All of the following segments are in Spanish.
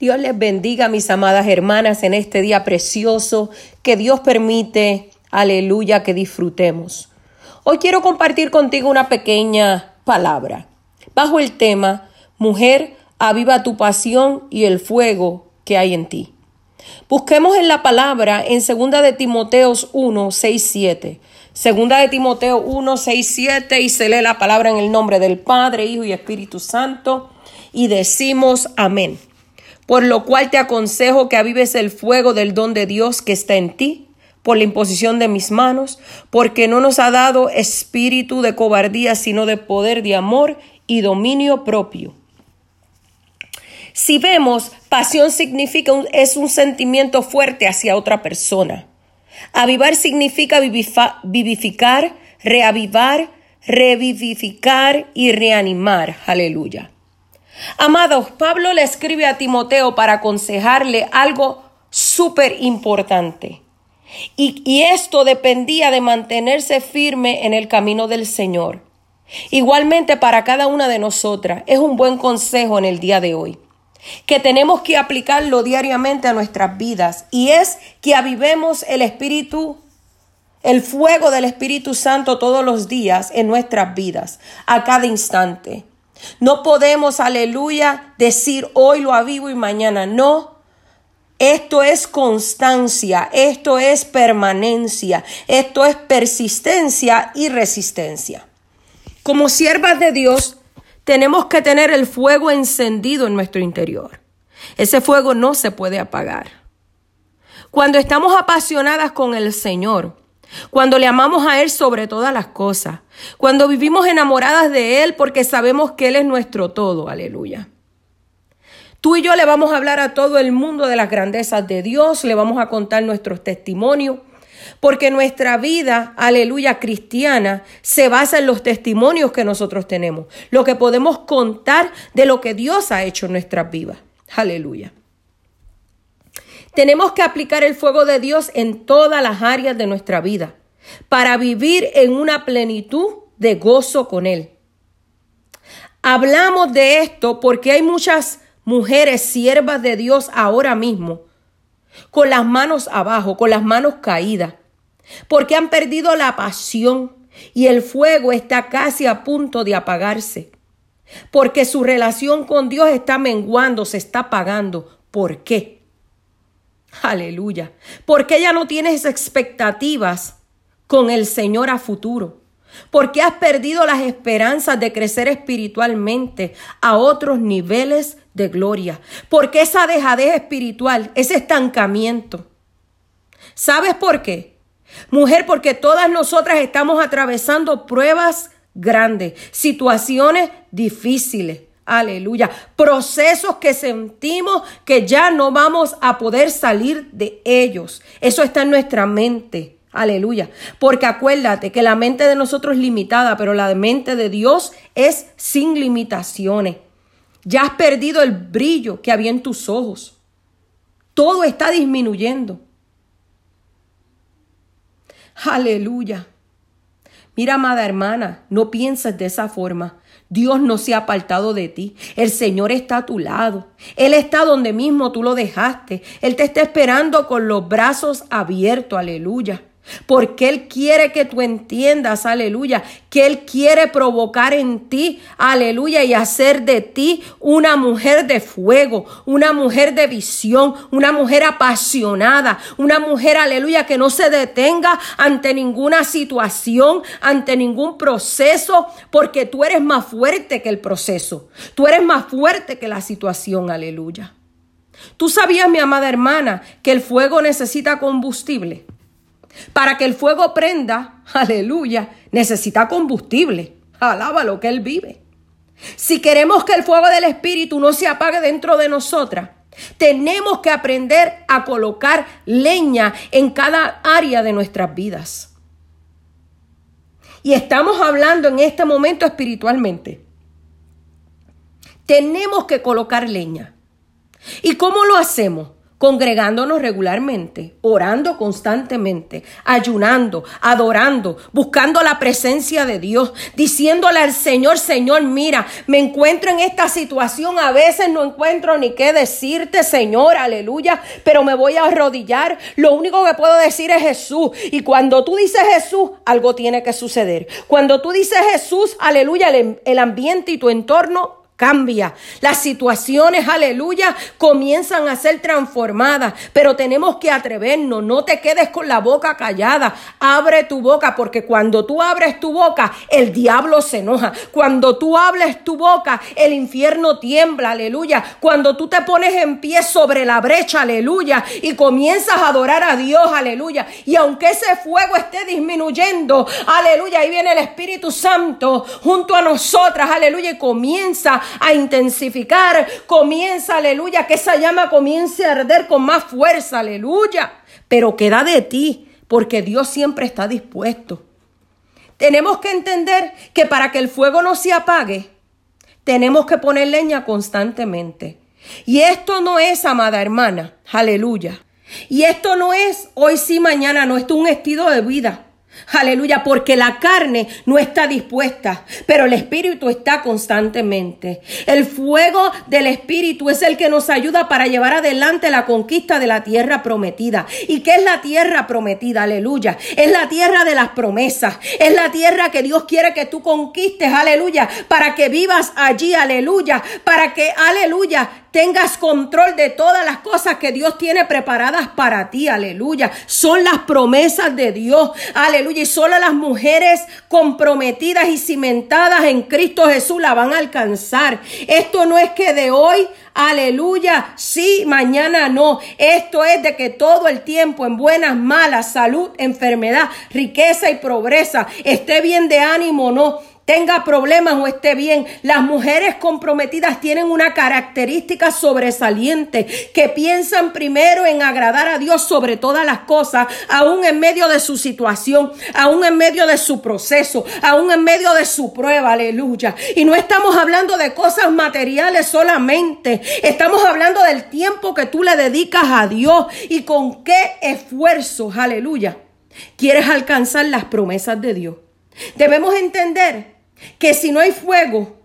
Dios les bendiga, mis amadas hermanas, en este día precioso que Dios permite, aleluya, que disfrutemos. Hoy quiero compartir contigo una pequeña palabra bajo el tema Mujer, aviva tu pasión y el fuego que hay en ti. Busquemos en la palabra en 2 de Timoteos 1, 6, 7. Segunda de Timoteo 1, 6, 7 y se lee la palabra en el nombre del Padre, Hijo y Espíritu Santo y decimos amén. Por lo cual te aconsejo que avives el fuego del don de Dios que está en ti por la imposición de mis manos, porque no nos ha dado espíritu de cobardía, sino de poder, de amor y dominio propio. Si vemos, pasión significa es un sentimiento fuerte hacia otra persona. Avivar significa vivificar, reavivar, revivificar y reanimar. Aleluya. Amados, Pablo le escribe a Timoteo para aconsejarle algo súper importante. Y, y, esto dependía de mantenerse firme en el camino del Señor. Igualmente para cada una de nosotras es un buen consejo en el día de hoy que tenemos que aplicarlo diariamente a nuestras vidas y es que avivemos el Espíritu, el fuego del Espíritu Santo todos los días en nuestras vidas, a cada instante. No podemos, aleluya, decir hoy lo avivo y mañana no. Esto es constancia, esto es permanencia, esto es persistencia y resistencia. Como siervas de Dios, tenemos que tener el fuego encendido en nuestro interior. Ese fuego no se puede apagar. Cuando estamos apasionadas con el Señor, cuando le amamos a Él sobre todas las cosas, cuando vivimos enamoradas de Él porque sabemos que Él es nuestro todo, aleluya. Tú y yo le vamos a hablar a todo el mundo de las grandezas de Dios, le vamos a contar nuestros testimonios, porque nuestra vida, aleluya, cristiana, se basa en los testimonios que nosotros tenemos, lo que podemos contar de lo que Dios ha hecho en nuestras vidas. Aleluya. Tenemos que aplicar el fuego de Dios en todas las áreas de nuestra vida para vivir en una plenitud de gozo con Él. Hablamos de esto porque hay muchas mujeres siervas de Dios ahora mismo con las manos abajo, con las manos caídas, porque han perdido la pasión y el fuego está casi a punto de apagarse, porque su relación con Dios está menguando, se está apagando. ¿Por qué? Aleluya. Porque ella no tiene expectativas con el Señor a futuro. Porque has perdido las esperanzas de crecer espiritualmente a otros niveles de gloria. Porque esa dejadez espiritual, ese estancamiento. ¿Sabes por qué? Mujer, porque todas nosotras estamos atravesando pruebas grandes, situaciones difíciles. Aleluya. Procesos que sentimos que ya no vamos a poder salir de ellos. Eso está en nuestra mente. Aleluya. Porque acuérdate que la mente de nosotros es limitada, pero la mente de Dios es sin limitaciones. Ya has perdido el brillo que había en tus ojos. Todo está disminuyendo. Aleluya. Mira, amada hermana, no pienses de esa forma. Dios no se ha apartado de ti. El Señor está a tu lado. Él está donde mismo tú lo dejaste. Él te está esperando con los brazos abiertos. Aleluya. Porque Él quiere que tú entiendas, aleluya, que Él quiere provocar en ti, aleluya, y hacer de ti una mujer de fuego, una mujer de visión, una mujer apasionada, una mujer, aleluya, que no se detenga ante ninguna situación, ante ningún proceso, porque tú eres más fuerte que el proceso, tú eres más fuerte que la situación, aleluya. Tú sabías, mi amada hermana, que el fuego necesita combustible. Para que el fuego prenda, aleluya, necesita combustible. Alaba lo que Él vive. Si queremos que el fuego del Espíritu no se apague dentro de nosotras, tenemos que aprender a colocar leña en cada área de nuestras vidas. Y estamos hablando en este momento espiritualmente. Tenemos que colocar leña. ¿Y cómo lo hacemos? Congregándonos regularmente, orando constantemente, ayunando, adorando, buscando la presencia de Dios, diciéndole al Señor, Señor, mira, me encuentro en esta situación, a veces no encuentro ni qué decirte, Señor, aleluya, pero me voy a arrodillar, lo único que puedo decir es Jesús, y cuando tú dices Jesús, algo tiene que suceder. Cuando tú dices Jesús, aleluya, el, el ambiente y tu entorno cambia. Las situaciones, aleluya, comienzan a ser transformadas, pero tenemos que atrevernos. No te quedes con la boca callada. Abre tu boca, porque cuando tú abres tu boca, el diablo se enoja. Cuando tú hables tu boca, el infierno tiembla, aleluya. Cuando tú te pones en pie sobre la brecha, aleluya, y comienzas a adorar a Dios, aleluya. Y aunque ese fuego esté disminuyendo, aleluya, ahí viene el Espíritu Santo junto a nosotras, aleluya, y comienza a intensificar, comienza, aleluya, que esa llama comience a arder con más fuerza, aleluya. Pero queda de ti, porque Dios siempre está dispuesto. Tenemos que entender que para que el fuego no se apague, tenemos que poner leña constantemente. Y esto no es, amada hermana, aleluya. Y esto no es hoy sí, mañana no, esto es un estilo de vida. Aleluya, porque la carne no está dispuesta, pero el Espíritu está constantemente. El fuego del Espíritu es el que nos ayuda para llevar adelante la conquista de la tierra prometida. ¿Y qué es la tierra prometida? Aleluya. Es la tierra de las promesas. Es la tierra que Dios quiere que tú conquistes. Aleluya. Para que vivas allí. Aleluya. Para que, aleluya, tengas control de todas las cosas que Dios tiene preparadas para ti. Aleluya. Son las promesas de Dios. Aleluya. Y solo las mujeres comprometidas y cimentadas en Cristo Jesús la van a alcanzar. Esto no es que de hoy Aleluya. Sí, mañana no. Esto es de que todo el tiempo en buenas, malas, salud, enfermedad, riqueza y pobreza, esté bien de ánimo no tenga problemas o esté bien. Las mujeres comprometidas tienen una característica sobresaliente, que piensan primero en agradar a Dios sobre todas las cosas, aún en medio de su situación, aún en medio de su proceso, aún en medio de su prueba, aleluya. Y no estamos hablando de cosas materiales solamente, estamos hablando del tiempo que tú le dedicas a Dios y con qué esfuerzo, aleluya, quieres alcanzar las promesas de Dios. Debemos entender que si no hay fuego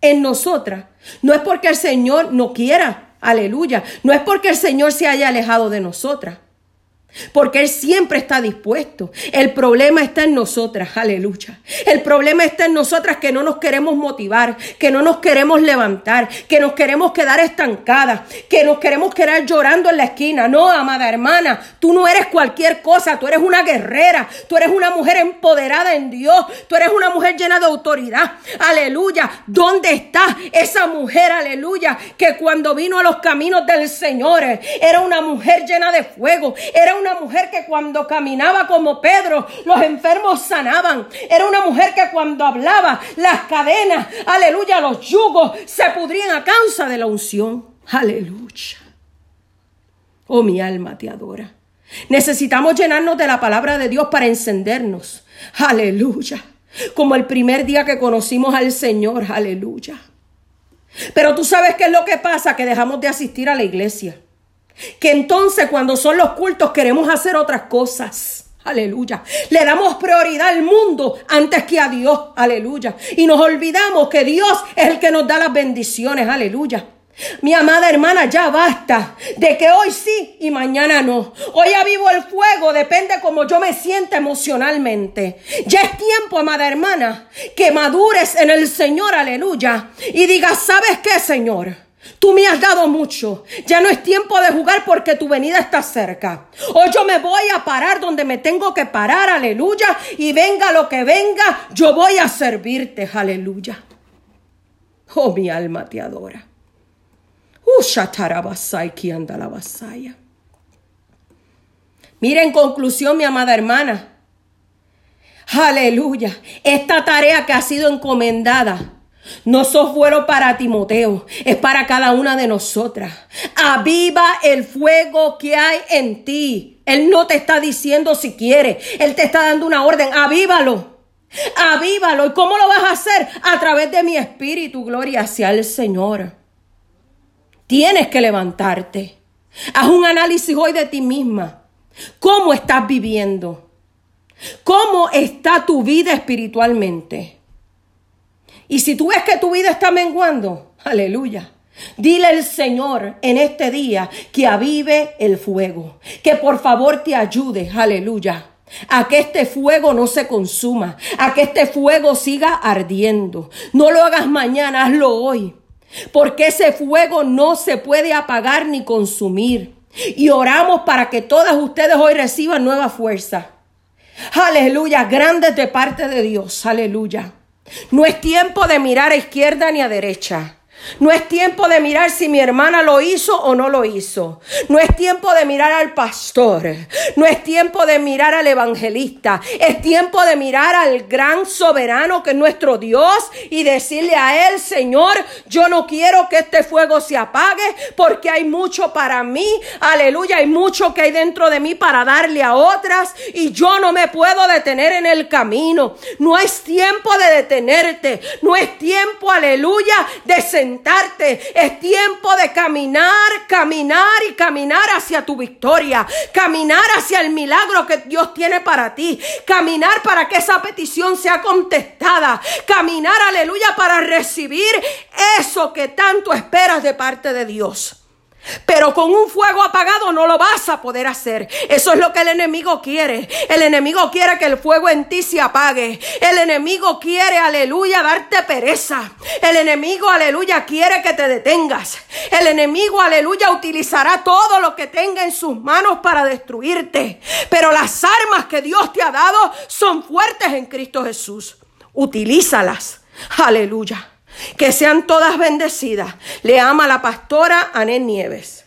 en nosotras, no es porque el Señor no quiera, aleluya, no es porque el Señor se haya alejado de nosotras, porque Él siempre está dispuesto. El problema está en nosotras, aleluya. El problema está en nosotras que no nos queremos motivar, que no nos queremos levantar, que nos queremos quedar estancadas, que nos queremos quedar llorando en la esquina. No, amada hermana, tú no eres cualquier cosa, tú eres una guerrera, tú eres una mujer empoderada en Dios, tú eres una mujer llena de autoridad. Aleluya. ¿Dónde está esa mujer, aleluya, que cuando vino a los caminos del Señor era una mujer llena de fuego, era una una mujer que cuando caminaba como Pedro, los enfermos sanaban. Era una mujer que cuando hablaba, las cadenas, aleluya, los yugos se pudrían a causa de la unción. Aleluya. Oh, mi alma te adora. Necesitamos llenarnos de la palabra de Dios para encendernos. Aleluya. Como el primer día que conocimos al Señor. Aleluya. Pero tú sabes qué es lo que pasa, que dejamos de asistir a la iglesia. Que entonces cuando son los cultos queremos hacer otras cosas. Aleluya. Le damos prioridad al mundo antes que a Dios. Aleluya. Y nos olvidamos que Dios es el que nos da las bendiciones. Aleluya. Mi amada hermana, ya basta de que hoy sí y mañana no. Hoy ya vivo el fuego, depende como yo me sienta emocionalmente. Ya es tiempo, amada hermana, que madures en el Señor, aleluya, y digas, ¿sabes qué, Señor? Tú me has dado mucho. Ya no es tiempo de jugar porque tu venida está cerca. Hoy yo me voy a parar donde me tengo que parar, aleluya. Y venga lo que venga, yo voy a servirte, aleluya. Oh, mi alma te adora. la Mira en conclusión, mi amada hermana. Aleluya. Esta tarea que ha sido encomendada no sos bueno para Timoteo, es para cada una de nosotras. Aviva el fuego que hay en ti. Él no te está diciendo si quiere, Él te está dando una orden, avívalo. Avívalo. ¿Y cómo lo vas a hacer? A través de mi espíritu, gloria hacia el Señor. Tienes que levantarte. Haz un análisis hoy de ti misma. ¿Cómo estás viviendo? ¿Cómo está tu vida espiritualmente? Y si tú ves que tu vida está menguando, aleluya. Dile al Señor en este día que avive el fuego, que por favor te ayude, aleluya, a que este fuego no se consuma, a que este fuego siga ardiendo. No lo hagas mañana, hazlo hoy, porque ese fuego no se puede apagar ni consumir. Y oramos para que todas ustedes hoy reciban nueva fuerza. Aleluya, grandes de parte de Dios, aleluya. No es tiempo de mirar a izquierda ni a derecha. No es tiempo de mirar si mi hermana lo hizo o no lo hizo. No es tiempo de mirar al pastor. No es tiempo de mirar al evangelista. Es tiempo de mirar al gran soberano que es nuestro Dios y decirle a él, Señor, yo no quiero que este fuego se apague porque hay mucho para mí. Aleluya, hay mucho que hay dentro de mí para darle a otras y yo no me puedo detener en el camino. No es tiempo de detenerte. No es tiempo, aleluya, de sentir es tiempo de caminar, caminar y caminar hacia tu victoria. Caminar hacia el milagro que Dios tiene para ti. Caminar para que esa petición sea contestada. Caminar, aleluya, para recibir eso que tanto esperas de parte de Dios. Pero con un fuego apagado no lo vas a poder hacer. Eso es lo que el enemigo quiere. El enemigo quiere que el fuego en ti se apague. El enemigo quiere, aleluya, darte pereza. El enemigo, aleluya, quiere que te detengas. El enemigo, aleluya, utilizará todo lo que tenga en sus manos para destruirte. Pero las armas que Dios te ha dado son fuertes en Cristo Jesús. Utilízalas. Aleluya. Que sean todas bendecidas. Le ama la pastora Anet Nieves.